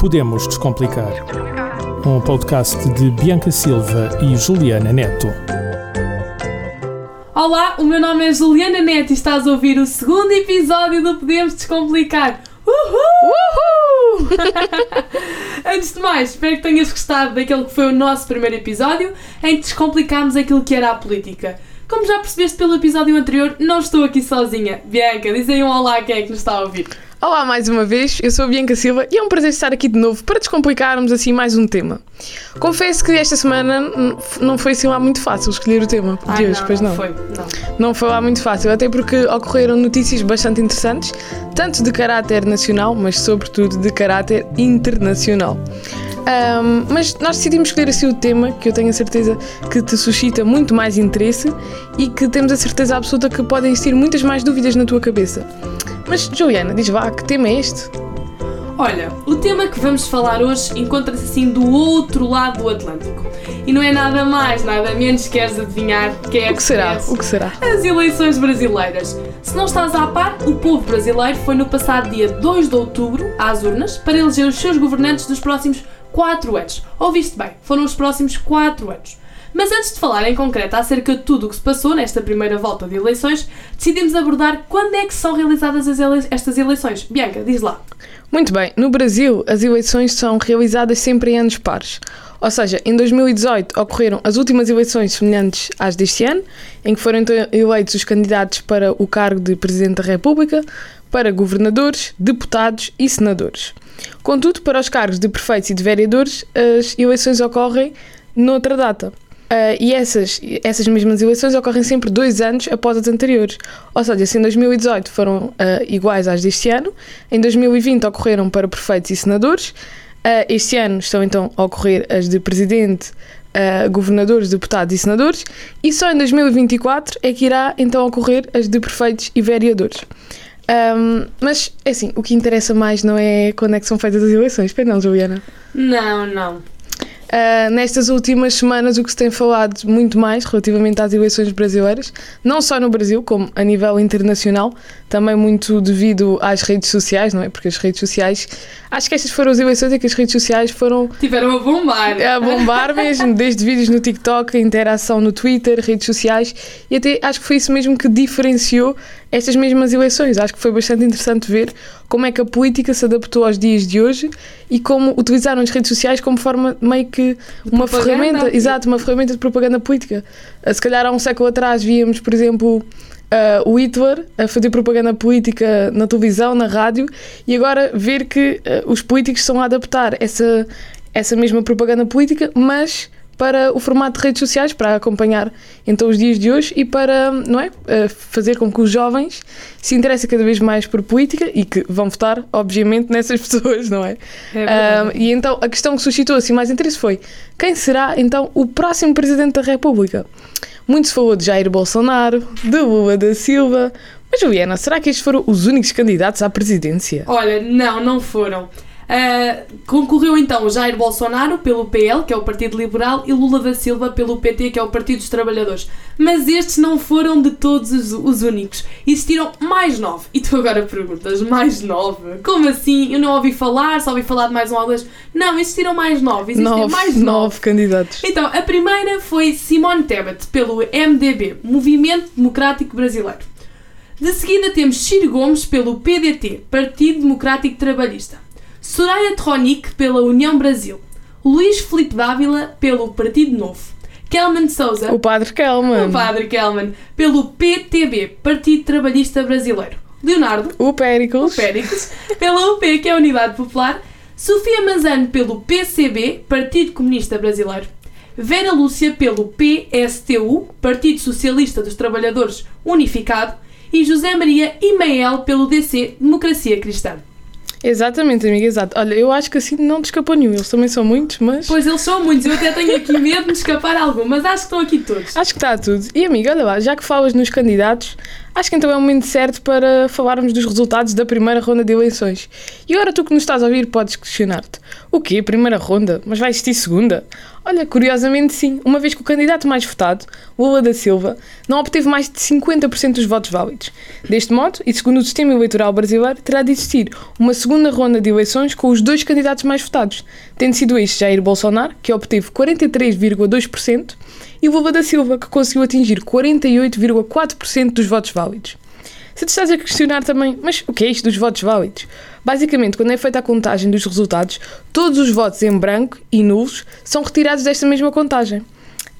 Podemos Descomplicar. Um podcast de Bianca Silva e Juliana Neto. Olá, o meu nome é Juliana Neto e estás a ouvir o segundo episódio do Podemos Descomplicar. Uhul! Uhul! Antes de mais, espero que tenhas gostado daquele que foi o nosso primeiro episódio em que descomplicámos aquilo que era a política. Como já percebeste pelo episódio anterior, não estou aqui sozinha. Bianca, diz aí um olá a quem é que nos está a ouvir. Olá mais uma vez, eu sou a Bianca Silva e é um prazer estar aqui de novo para descomplicarmos assim mais um tema. Confesso que esta semana não foi assim lá muito fácil escolher o tema de hoje, pois não não. foi, não. Não foi lá muito fácil, até porque ocorreram notícias bastante interessantes, tanto de caráter nacional, mas sobretudo de caráter internacional. Ahm, mas nós decidimos escolher assim o tema que eu tenho a certeza que te suscita muito mais interesse e que temos a certeza absoluta que podem existir muitas mais dúvidas na tua cabeça. Mas Juliana, diz vá, que tema é este? Olha, o tema que vamos falar hoje encontra-se assim do outro lado do Atlântico. E não é nada mais, nada menos, queres adivinhar, que é O que será? O que será? As eleições brasileiras. Se não estás a par, o povo brasileiro foi no passado dia 2 de outubro às urnas para eleger os seus governantes dos próximos 4 anos. Ouviste bem, foram os próximos 4 anos. Mas antes de falar em concreto acerca de tudo o que se passou nesta primeira volta de eleições, decidimos abordar quando é que são realizadas as ele- estas eleições. Bianca, diz lá. Muito bem, no Brasil as eleições são realizadas sempre em anos pares. Ou seja, em 2018 ocorreram as últimas eleições semelhantes às deste ano, em que foram então eleitos os candidatos para o cargo de Presidente da República, para governadores, deputados e senadores. Contudo, para os cargos de prefeitos e de vereadores, as eleições ocorrem noutra data. Ah, e essas, essas mesmas eleições ocorrem sempre dois anos após as anteriores. Ou seja, se em 2018 foram ah, iguais às deste ano, em 2020 ocorreram para prefeitos e senadores, ah, este ano estão então a ocorrer as de presidente, governadores, deputados e senadores, e só em 2024 é que irá então ocorrer as de prefeitos e vereadores. Ahm, mas, é assim, o que interessa mais não é quando é que são feitas as eleições, pois não, Juliana? Não, não. Uh, nestas últimas semanas, o que se tem falado muito mais relativamente às eleições brasileiras, não só no Brasil, como a nível internacional, também muito devido às redes sociais, não é? Porque as redes sociais, acho que estas foram as eleições em que as redes sociais foram Tiveram a bombar. a bombar mesmo, desde vídeos no TikTok, interação no Twitter, redes sociais, e até acho que foi isso mesmo que diferenciou estas mesmas eleições. Acho que foi bastante interessante ver como é que a política se adaptou aos dias de hoje e como utilizaram as redes sociais como forma meio que uma propaganda. ferramenta, exato, uma ferramenta de propaganda política. Ah, Se calhar há um século atrás víamos, por exemplo, ah, o Hitler a fazer propaganda política na televisão, na rádio, e agora ver que ah, os políticos estão a adaptar essa, essa mesma propaganda política, mas para o formato de redes sociais, para acompanhar então os dias de hoje e para, não é, ah, fazer com que os jovens se interessem cada vez mais por política e que vão votar, obviamente, nessas pessoas, não é? É. Ah, e então a questão que suscitou assim mais interesse foi quem será então o próximo Presidente da República? Muito se falou de Jair Bolsonaro, de Lula da Silva, mas Juliana, será que estes foram os únicos candidatos à presidência? Olha, não, não foram. Ah, concorreu então Jair Bolsonaro pelo PL, que é o Partido Liberal, e Lula da Silva pelo PT, que é o Partido dos Trabalhadores. Mas estes não foram de todos os, os únicos. Existiram mais nove. E tu agora perguntas, mais nove? Como assim? Eu não ouvi falar, só ouvi falar de mais um ou dois. Não, existiram mais nove. Existem Nove, mais nove. nove candidatos. Então, a primeira foi Simone Tebet, pelo MDB, Movimento Democrático Brasileiro. De seguida temos Ciro Gomes, pelo PDT, Partido Democrático Trabalhista. Soraya Tronic, pela União Brasil. Luís Filipe Dávila, pelo Partido Novo. Kelman Souza, O Padre Kelman, o Padre Kelman, pelo PTB, Partido Trabalhista Brasileiro. Leonardo, o Péricles, Péricles, pela UP, que é a Unidade Popular, Sofia Manzano pelo PCB, Partido Comunista Brasileiro, Vera Lúcia pelo PSTU, Partido Socialista dos Trabalhadores Unificado, e José Maria Imael pelo DC, Democracia Cristã. Exatamente, amiga, exato. Olha, eu acho que assim não te escapou nenhum. Eles também são muitos, mas Pois eles são muitos, eu até tenho aqui medo de escapar algum, mas acho que estão aqui todos. acho que está tudo. E amiga, olha lá, já que falas nos candidatos, Acho que então é o momento certo para falarmos dos resultados da primeira ronda de eleições. E agora tu que nos estás a ouvir podes questionar-te: o quê? Primeira ronda? Mas vai existir segunda? Olha, curiosamente sim, uma vez que o candidato mais votado, Lula da Silva, não obteve mais de 50% dos votos válidos. Deste modo, e segundo o sistema eleitoral brasileiro, terá de existir uma segunda ronda de eleições com os dois candidatos mais votados, tendo sido este Jair Bolsonaro, que obteve 43,2%, e Lula da Silva, que conseguiu atingir 48,4% dos votos válidos. Se te estás a questionar também, mas o que é isto dos votos válidos? Basicamente, quando é feita a contagem dos resultados, todos os votos em branco e nulos são retirados desta mesma contagem.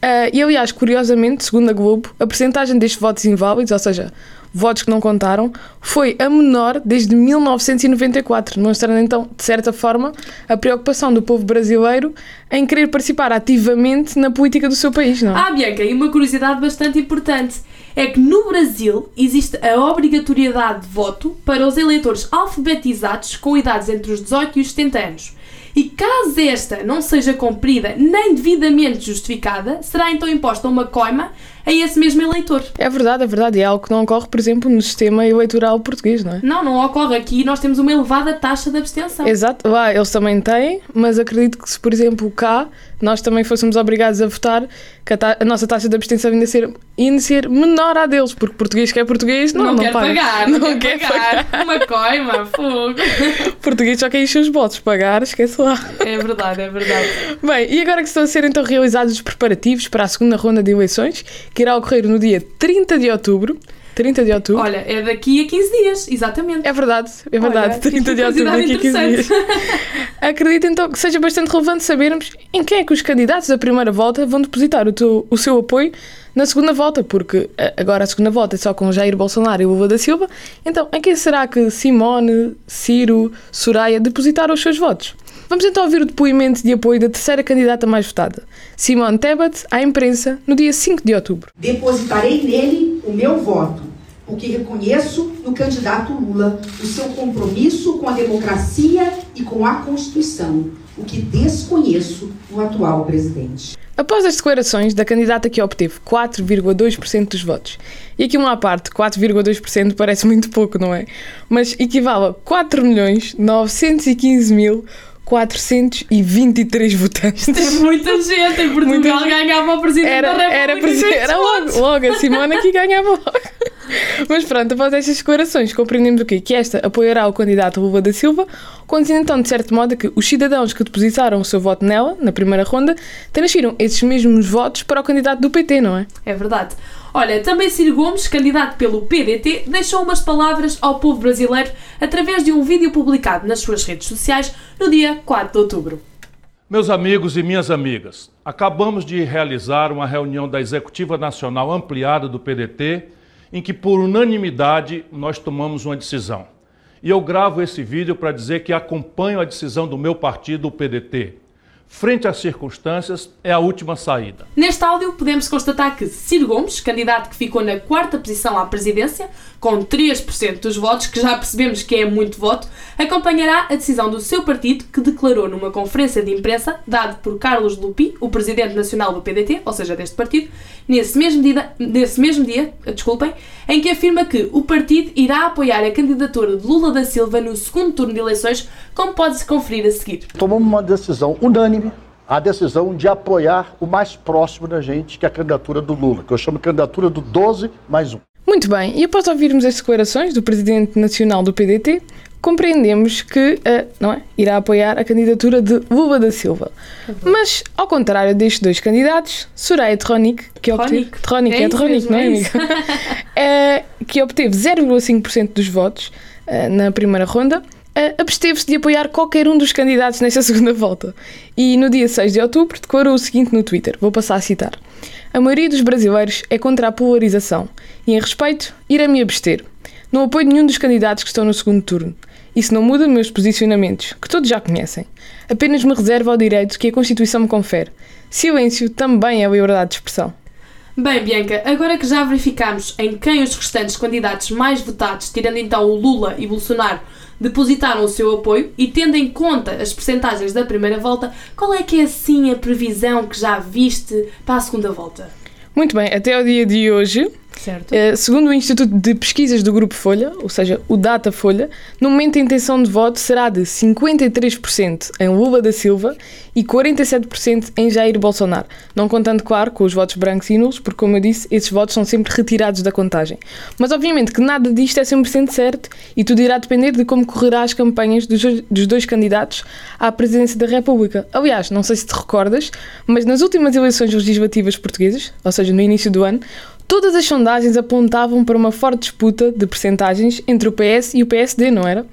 Uh, e aliás, curiosamente, segundo a Globo, a percentagem destes votos inválidos, ou seja, votos que não contaram, foi a menor desde 1994, mostrando então, de certa forma, a preocupação do povo brasileiro em querer participar ativamente na política do seu país, não é? Ah, Bianca, e uma curiosidade bastante importante é que no Brasil existe a obrigatoriedade de voto para os eleitores alfabetizados com idades entre os 18 e os 70 anos. E caso esta não seja cumprida nem devidamente justificada, será então imposta uma coima a esse mesmo eleitor. É verdade, é verdade. E é algo que não ocorre, por exemplo, no sistema eleitoral português, não é? Não, não ocorre. Aqui nós temos uma elevada taxa de abstenção. Exato. Lá eles também têm, mas acredito que se, por exemplo, cá nós também fôssemos obrigados a votar, que a, ta a nossa taxa de abstenção ainda ser, ainda ser menor à deles, porque português que é português não, não, não quer paga. pagar. Não, não quer, quer pagar. pagar. Uma coima, fogo. português só quer encher os votos, pagar, esquece lá. É verdade, é verdade. Bem, e agora que estão a ser então realizados os preparativos para a segunda ronda de eleições, que irá ocorrer no dia 30 de outubro. 30 de outubro. Olha, é daqui a 15 dias, exatamente. É verdade, é verdade. Olha, 30 de outubro, daqui a 15 dias. Acredito então que seja bastante relevante sabermos em quem é que os candidatos da primeira volta vão depositar o, teu, o seu apoio na segunda volta, porque agora a segunda volta é só com Jair Bolsonaro e Lula da Silva. Então, em quem será que Simone, Ciro, Soraya depositaram os seus votos? Vamos então ouvir o depoimento de apoio da terceira candidata mais votada, Simone Tebet, à imprensa, no dia 5 de outubro. Depositarei nele o meu voto, porque reconheço no candidato Lula o seu compromisso com a democracia e com a Constituição, o que desconheço no atual presidente. Após as declarações da candidata que obteve 4,2% dos votos, e aqui uma à parte, 4,2% parece muito pouco, não é? Mas equivale a 4 milhões 915 mil 423 votantes. Isto é muita gente. Em Portugal muita ganhava o Presidente era, da República. Era, era logo, logo, a Simona que ganhava logo. Mas pronto, após estas declarações, compreendemos o quê? Que esta apoiará o candidato Lula da Silva, conduzindo então, de certo modo, que os cidadãos que depositaram o seu voto nela, na primeira ronda, transfiram esses mesmos votos para o candidato do PT, não é? É verdade. Olha, também Ciro Gomes, candidato pelo PDT, deixou umas palavras ao povo brasileiro através de um vídeo publicado nas suas redes sociais no dia 4 de outubro. Meus amigos e minhas amigas, acabamos de realizar uma reunião da Executiva Nacional Ampliada do PDT, em que, por unanimidade, nós tomamos uma decisão. E eu gravo esse vídeo para dizer que acompanho a decisão do meu partido, o PDT frente às circunstâncias, é a última saída. Neste áudio, podemos constatar que Ciro Gomes, candidato que ficou na quarta posição à presidência, com 3% dos votos, que já percebemos que é muito voto, acompanhará a decisão do seu partido, que declarou numa conferência de imprensa, dado por Carlos Lupi, o presidente nacional do PDT, ou seja, deste partido, nesse mesmo dia, nesse mesmo dia desculpem, em que afirma que o partido irá apoiar a candidatura de Lula da Silva no segundo turno de eleições, como pode-se conferir a seguir. Tomamos uma decisão unânime a decisão de apoiar o mais próximo da gente, que é a candidatura do Lula, que eu chamo de candidatura do 12 mais um. Muito bem, e após ouvirmos as declarações do presidente nacional do PDT, compreendemos que uh, não é, irá apoiar a candidatura de Lula da Silva. Uhum. Mas, ao contrário destes dois candidatos, Soraya Tronic, que obteve. Tronic, é, é Tronic, não é, amigo? é, que obteve 0,5% dos votos uh, na primeira ronda absteve-se de apoiar qualquer um dos candidatos nesta segunda volta. E no dia 6 de outubro declarou o seguinte no Twitter: vou passar a citar. A maioria dos brasileiros é contra a polarização e, em respeito, irá-me abster. Não apoio nenhum dos candidatos que estão no segundo turno. Isso não muda meus posicionamentos, que todos já conhecem. Apenas me reservo ao direito que a Constituição me confere. Silêncio também é liberdade de expressão. Bem, Bianca, agora que já verificamos em quem os restantes candidatos mais votados, tirando então o Lula e Bolsonaro, depositaram o seu apoio e tendo em conta as percentagens da primeira volta, qual é que é assim a previsão que já viste para a segunda volta? Muito bem, até ao dia de hoje, Certo. Eh, segundo o Instituto de Pesquisas do Grupo Folha, ou seja, o Data Folha, no momento a intenção de voto será de 53% em Lula da Silva e 47% em Jair Bolsonaro. Não contando, claro, com os votos brancos e nulos, porque, como eu disse, esses votos são sempre retirados da contagem. Mas, obviamente, que nada disto é 100% certo e tudo irá depender de como correrá as campanhas dos, dos dois candidatos à presidência da República. Aliás, não sei se te recordas, mas nas últimas eleições legislativas portuguesas, ou seja, no início do ano, Todas as sondagens apontavam para uma forte disputa de percentagens entre o PS e o PSD, não era?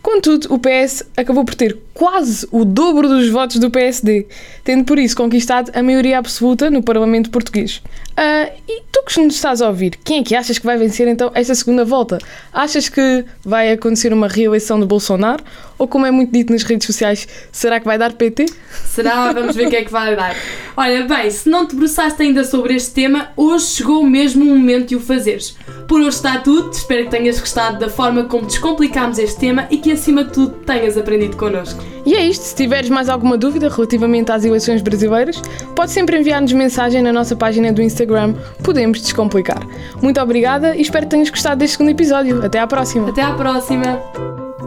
Contudo, o PS acabou por ter quase o dobro dos votos do PSD, tendo por isso conquistado a maioria absoluta no Parlamento português. Ah, e tu que nos estás a ouvir, quem é que achas que vai vencer então esta segunda volta? Achas que vai acontecer uma reeleição de Bolsonaro? Ou como é muito dito nas redes sociais, será que vai dar PT? Será? Vamos ver o que é que vai dar. Olha, bem, se não te debruçaste ainda sobre este tema, hoje chegou mesmo o momento de o fazeres. Por hoje está tudo, espero que tenhas gostado da forma como descomplicámos este tema e que acima de tudo tenhas aprendido connosco. E é isto, se tiveres mais alguma dúvida relativamente às eleições brasileiras, pode sempre enviar-nos mensagem na nossa página do Instagram Podemos Descomplicar. Muito obrigada e espero que tenhas gostado deste segundo episódio. Até à próxima! Até à próxima!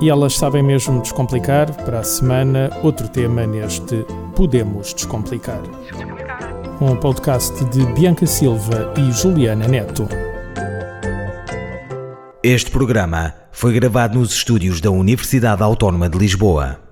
E elas sabem mesmo descomplicar. Para a semana, outro tema neste Podemos Descomplicar. Um podcast de Bianca Silva e Juliana Neto. Este programa foi gravado nos estúdios da Universidade Autónoma de Lisboa.